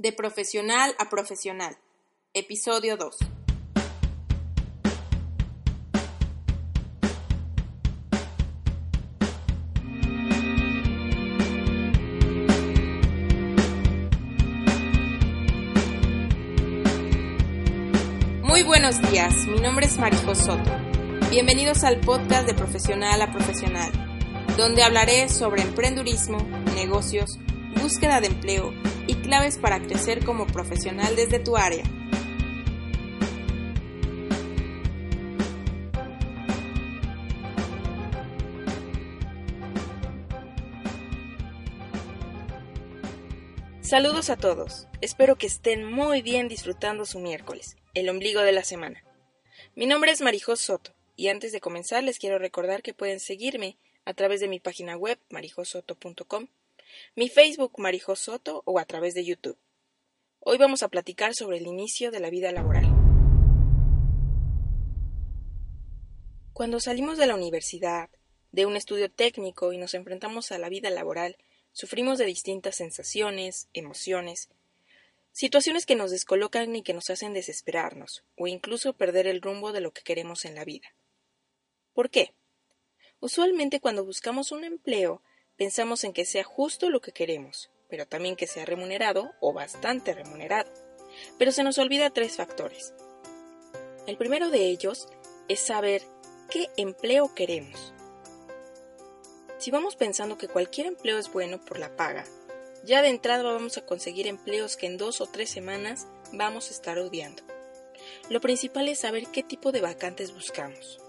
De profesional a profesional. Episodio 2. Muy buenos días, mi nombre es Marijo Soto. Bienvenidos al podcast de Profesional a Profesional, donde hablaré sobre emprendurismo, negocios, búsqueda de empleo y claves para crecer como profesional desde tu área. Saludos a todos, espero que estén muy bien disfrutando su miércoles, el ombligo de la semana. Mi nombre es Marijos Soto y antes de comenzar les quiero recordar que pueden seguirme a través de mi página web marijosoto.com mi Facebook Marijo Soto o a través de YouTube. Hoy vamos a platicar sobre el inicio de la vida laboral. Cuando salimos de la universidad, de un estudio técnico y nos enfrentamos a la vida laboral, sufrimos de distintas sensaciones, emociones, situaciones que nos descolocan y que nos hacen desesperarnos o incluso perder el rumbo de lo que queremos en la vida. ¿Por qué? Usualmente cuando buscamos un empleo pensamos en que sea justo lo que queremos, pero también que sea remunerado o bastante remunerado. Pero se nos olvida tres factores. El primero de ellos es saber qué empleo queremos. Si vamos pensando que cualquier empleo es bueno por la paga, ya de entrada vamos a conseguir empleos que en dos o tres semanas vamos a estar odiando. Lo principal es saber qué tipo de vacantes buscamos.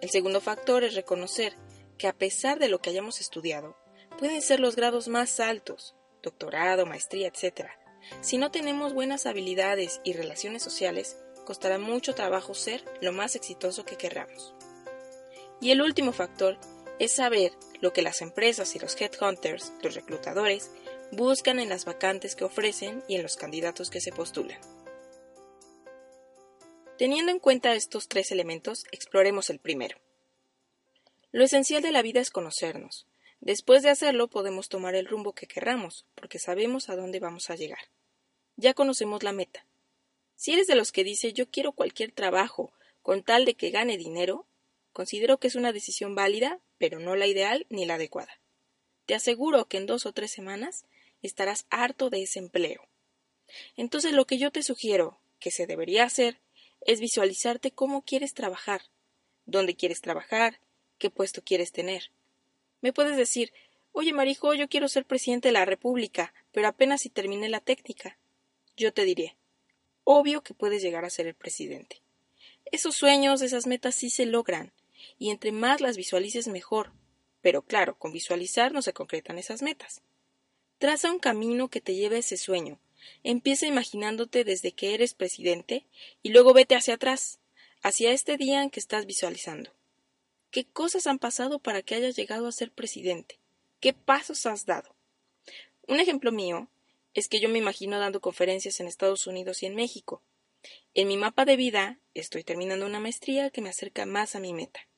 El segundo factor es reconocer que a pesar de lo que hayamos estudiado, pueden ser los grados más altos, doctorado, maestría, etc. Si no tenemos buenas habilidades y relaciones sociales, costará mucho trabajo ser lo más exitoso que querramos. Y el último factor es saber lo que las empresas y los headhunters, los reclutadores, buscan en las vacantes que ofrecen y en los candidatos que se postulan. Teniendo en cuenta estos tres elementos, exploremos el primero. Lo esencial de la vida es conocernos. Después de hacerlo podemos tomar el rumbo que querramos, porque sabemos a dónde vamos a llegar. Ya conocemos la meta. Si eres de los que dice yo quiero cualquier trabajo con tal de que gane dinero, considero que es una decisión válida, pero no la ideal ni la adecuada. Te aseguro que en dos o tres semanas estarás harto de ese empleo. Entonces lo que yo te sugiero que se debería hacer es visualizarte cómo quieres trabajar, dónde quieres trabajar, qué puesto quieres tener. Me puedes decir, oye Marijo, yo quiero ser presidente de la República, pero apenas si termine la técnica. Yo te diré, obvio que puedes llegar a ser el presidente. Esos sueños, esas metas sí se logran, y entre más las visualices mejor. Pero claro, con visualizar no se concretan esas metas. Traza un camino que te lleve a ese sueño. Empieza imaginándote desde que eres presidente y luego vete hacia atrás, hacia este día en que estás visualizando. ¿Qué cosas han pasado para que hayas llegado a ser presidente? ¿Qué pasos has dado? Un ejemplo mío es que yo me imagino dando conferencias en Estados Unidos y en México. En mi mapa de vida estoy terminando una maestría que me acerca más a mi meta.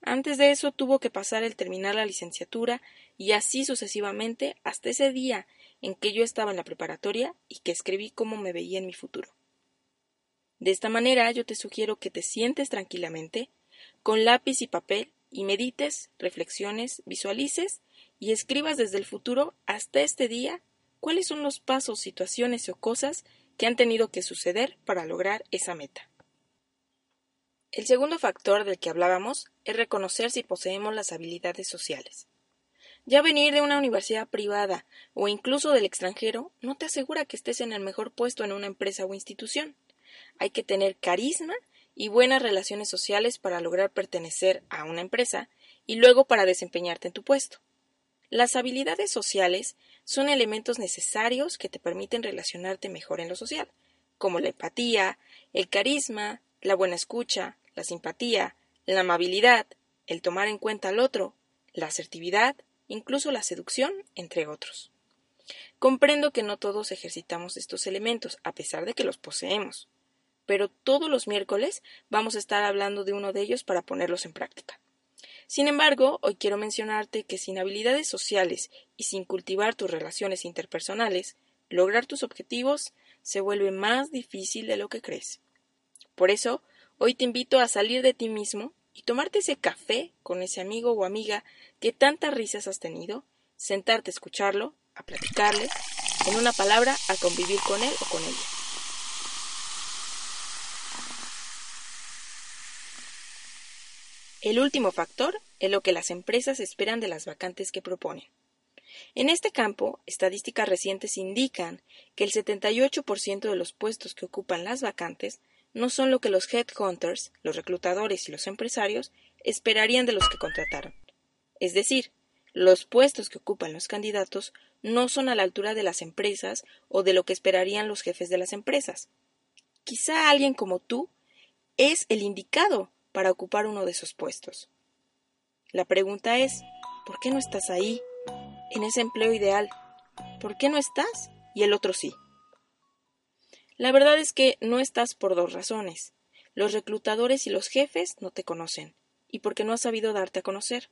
Antes de eso tuvo que pasar el terminar la licenciatura y así sucesivamente hasta ese día en que yo estaba en la preparatoria y que escribí cómo me veía en mi futuro. De esta manera yo te sugiero que te sientes tranquilamente con lápiz y papel y medites, reflexiones, visualices y escribas desde el futuro hasta este día cuáles son los pasos, situaciones o cosas que han tenido que suceder para lograr esa meta. El segundo factor del que hablábamos es reconocer si poseemos las habilidades sociales. Ya venir de una universidad privada o incluso del extranjero no te asegura que estés en el mejor puesto en una empresa o institución. Hay que tener carisma y buenas relaciones sociales para lograr pertenecer a una empresa y luego para desempeñarte en tu puesto. Las habilidades sociales son elementos necesarios que te permiten relacionarte mejor en lo social, como la empatía, el carisma, la buena escucha, la simpatía, la amabilidad, el tomar en cuenta al otro, la asertividad, incluso la seducción, entre otros. Comprendo que no todos ejercitamos estos elementos, a pesar de que los poseemos, pero todos los miércoles vamos a estar hablando de uno de ellos para ponerlos en práctica. Sin embargo, hoy quiero mencionarte que sin habilidades sociales y sin cultivar tus relaciones interpersonales, lograr tus objetivos se vuelve más difícil de lo que crees. Por eso, hoy te invito a salir de ti mismo y tomarte ese café con ese amigo o amiga que tantas risas has tenido, sentarte a escucharlo, a platicarle, en una palabra, a convivir con él o con ella. El último factor es lo que las empresas esperan de las vacantes que proponen. En este campo, estadísticas recientes indican que el 78% de los puestos que ocupan las vacantes no son lo que los headhunters, los reclutadores y los empresarios esperarían de los que contrataron. Es decir, los puestos que ocupan los candidatos no son a la altura de las empresas o de lo que esperarían los jefes de las empresas. Quizá alguien como tú es el indicado para ocupar uno de esos puestos. La pregunta es, ¿por qué no estás ahí, en ese empleo ideal? ¿Por qué no estás y el otro sí? La verdad es que no estás por dos razones. Los reclutadores y los jefes no te conocen, y porque no has sabido darte a conocer.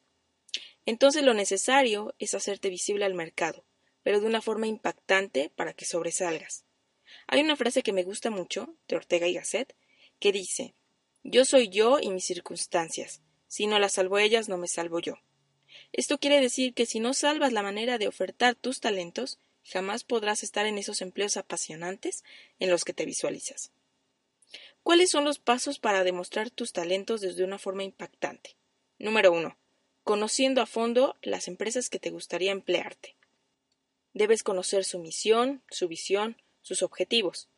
Entonces lo necesario es hacerte visible al mercado, pero de una forma impactante para que sobresalgas. Hay una frase que me gusta mucho, de Ortega y Gasset, que dice Yo soy yo y mis circunstancias. Si no las salvo ellas, no me salvo yo. Esto quiere decir que si no salvas la manera de ofertar tus talentos, jamás podrás estar en esos empleos apasionantes en los que te visualizas. ¿Cuáles son los pasos para demostrar tus talentos desde una forma impactante? Número uno, conociendo a fondo las empresas que te gustaría emplearte. Debes conocer su misión, su visión, sus objetivos.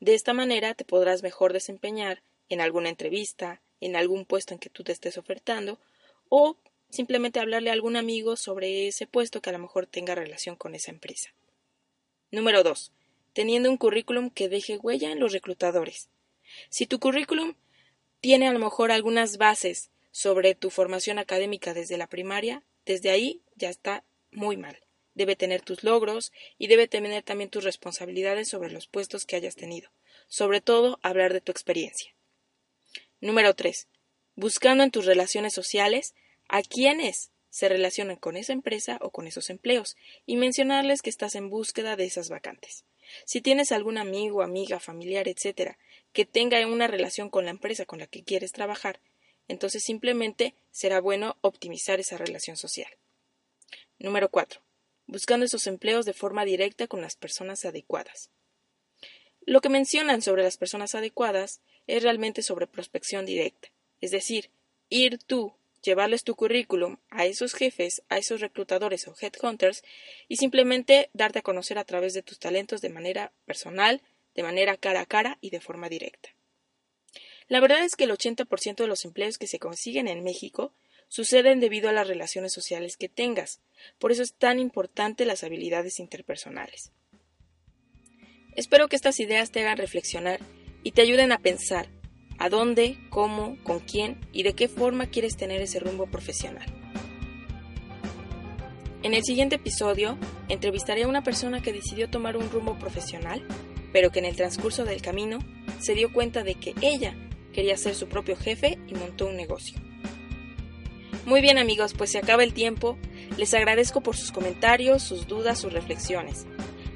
De esta manera te podrás mejor desempeñar en alguna entrevista, en algún puesto en que tú te estés ofertando, o simplemente hablarle a algún amigo sobre ese puesto que a lo mejor tenga relación con esa empresa. Número 2. Teniendo un currículum que deje huella en los reclutadores. Si tu currículum tiene a lo mejor algunas bases sobre tu formación académica desde la primaria, desde ahí ya está muy mal. Debe tener tus logros y debe tener también tus responsabilidades sobre los puestos que hayas tenido. Sobre todo, hablar de tu experiencia. Número 3. Buscando en tus relaciones sociales a quienes se relacionan con esa empresa o con esos empleos y mencionarles que estás en búsqueda de esas vacantes. Si tienes algún amigo, amiga, familiar, etcétera, que tenga una relación con la empresa con la que quieres trabajar, entonces simplemente será bueno optimizar esa relación social. Número 4. Buscando esos empleos de forma directa con las personas adecuadas. Lo que mencionan sobre las personas adecuadas es realmente sobre prospección directa, es decir, ir tú llevarles tu currículum a esos jefes, a esos reclutadores o headhunters y simplemente darte a conocer a través de tus talentos de manera personal, de manera cara a cara y de forma directa. La verdad es que el 80% de los empleos que se consiguen en México suceden debido a las relaciones sociales que tengas. Por eso es tan importante las habilidades interpersonales. Espero que estas ideas te hagan reflexionar y te ayuden a pensar a dónde, cómo, con quién y de qué forma quieres tener ese rumbo profesional. En el siguiente episodio, entrevistaré a una persona que decidió tomar un rumbo profesional, pero que en el transcurso del camino se dio cuenta de que ella quería ser su propio jefe y montó un negocio. Muy bien amigos, pues se acaba el tiempo. Les agradezco por sus comentarios, sus dudas, sus reflexiones.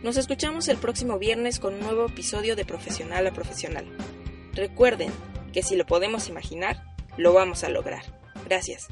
Nos escuchamos el próximo viernes con un nuevo episodio de Profesional a Profesional. Recuerden, que si lo podemos imaginar, lo vamos a lograr. Gracias.